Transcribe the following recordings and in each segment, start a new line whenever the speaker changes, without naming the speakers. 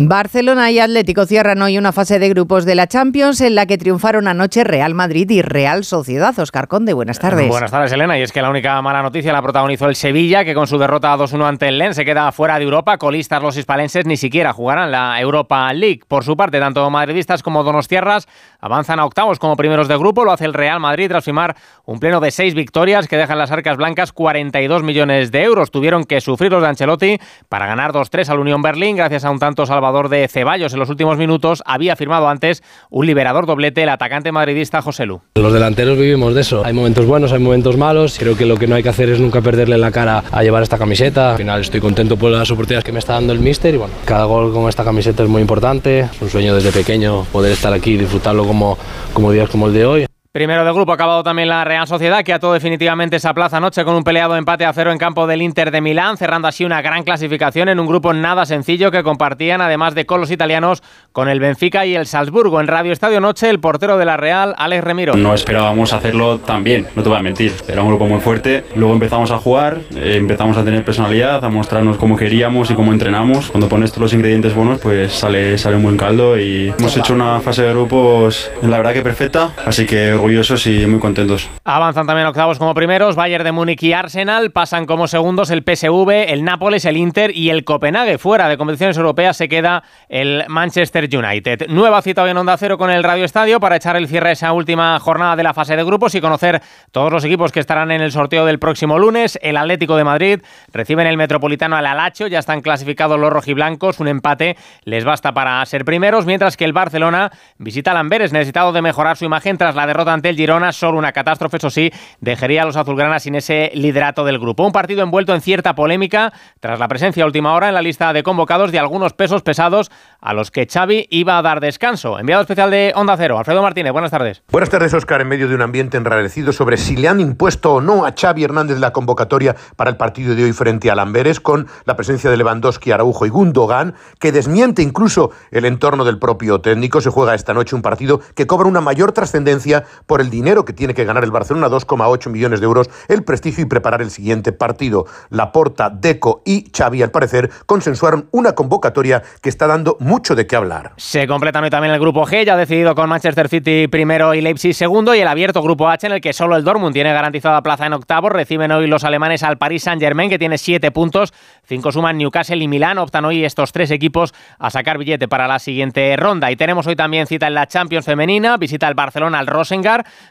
Barcelona y Atlético cierran hoy una fase de grupos de la Champions en la que triunfaron anoche Real Madrid y Real Sociedad. Oscar Conde, buenas tardes.
Buenas tardes, Elena. Y es que la única mala noticia la protagonizó el Sevilla, que con su derrota 2-1 ante el Lens se queda fuera de Europa. Colistas los hispalenses ni siquiera jugarán la Europa League. Por su parte, tanto madridistas como donostiarras avanzan a octavos como primeros de grupo. Lo hace el Real Madrid tras firmar un pleno de seis victorias que dejan las arcas blancas 42 millones de euros. Tuvieron que sufrir los de Ancelotti para ganar 2-3 al Unión Berlín gracias a un tanto salvador de Ceballos en los últimos minutos, había firmado antes un liberador doblete el atacante madridista José Lu.
Los delanteros vivimos de eso. Hay momentos buenos, hay momentos malos. Creo que lo que no hay que hacer es nunca perderle la cara a llevar esta camiseta. Al final estoy contento por las oportunidades que me está dando el míster y bueno, cada gol con esta camiseta es muy importante. Es un sueño desde pequeño poder estar aquí y disfrutarlo como, como días como el de hoy.
Primero de grupo ha acabado también la Real Sociedad, que ató definitivamente esa plaza anoche con un peleado empate a cero en campo del Inter de Milán, cerrando así una gran clasificación en un grupo nada sencillo que compartían, además de con los italianos, con el Benfica y el Salzburgo. En Radio Estadio Noche, el portero de la Real, Alex Remiro.
No esperábamos hacerlo tan bien, no te voy a mentir. Era un grupo muy fuerte. Luego empezamos a jugar, eh, empezamos a tener personalidad, a mostrarnos cómo queríamos y cómo entrenamos. Cuando pones todos los ingredientes buenos, pues sale, sale un buen caldo y hemos hecho una fase de grupos, la verdad que perfecta, así que y muy contentos.
Avanzan también octavos como primeros, Bayern de Múnich y Arsenal, pasan como segundos el PSV, el Nápoles, el Inter y el Copenhague. Fuera de competiciones europeas se queda el Manchester United. Nueva cita hoy en Onda Cero con el Radio Estadio para echar el cierre a esa última jornada de la fase de grupos y conocer todos los equipos que estarán en el sorteo del próximo lunes. El Atlético de Madrid recibe en el Metropolitano al Alacho, ya están clasificados los rojiblancos, un empate les basta para ser primeros, mientras que el Barcelona visita a Amberes, necesitado de mejorar su imagen tras la derrota ante el Girona, solo una catástrofe, eso sí, dejaría a los azulgranas sin ese liderato del grupo. Un partido envuelto en cierta polémica tras la presencia a última hora en la lista de convocados de algunos pesos pesados a los que Xavi iba a dar descanso. Enviado especial de Onda Cero, Alfredo Martínez, buenas tardes.
Buenas tardes, Oscar, en medio de un ambiente enrarecido sobre si le han impuesto o no a Xavi Hernández la convocatoria para el partido de hoy frente a Lamberes, con la presencia de Lewandowski, Araujo y Gundogan, que desmiente incluso el entorno del propio técnico. Se juega esta noche un partido que cobra una mayor trascendencia por el dinero que tiene que ganar el Barcelona, 2,8 millones de euros, el prestigio y preparar el siguiente partido. Laporta, Deco y Xavi, al parecer, consensuaron una convocatoria que está dando mucho de qué hablar.
Se completan hoy también el grupo G, ya decidido con Manchester City primero y Leipzig segundo, y el abierto grupo H, en el que solo el Dortmund tiene garantizada plaza en octavo. Reciben hoy los alemanes al Paris Saint-Germain, que tiene siete puntos, cinco suman Newcastle y Milán. Optan hoy estos tres equipos a sacar billete para la siguiente ronda. Y tenemos hoy también cita en la Champions femenina, visita el Barcelona al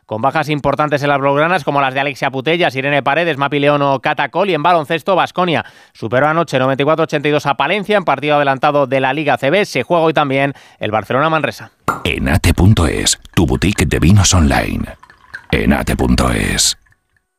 Con bajas importantes en las blaugranas como las de Alexia Putellas, Irene Paredes, Mapi León o Catacol y en baloncesto Basconia superó anoche 94-82 a Palencia en partido adelantado de la Liga CB. Se juega hoy también el Barcelona Manresa.
Enate.es, tu boutique de vinos online. Enate.es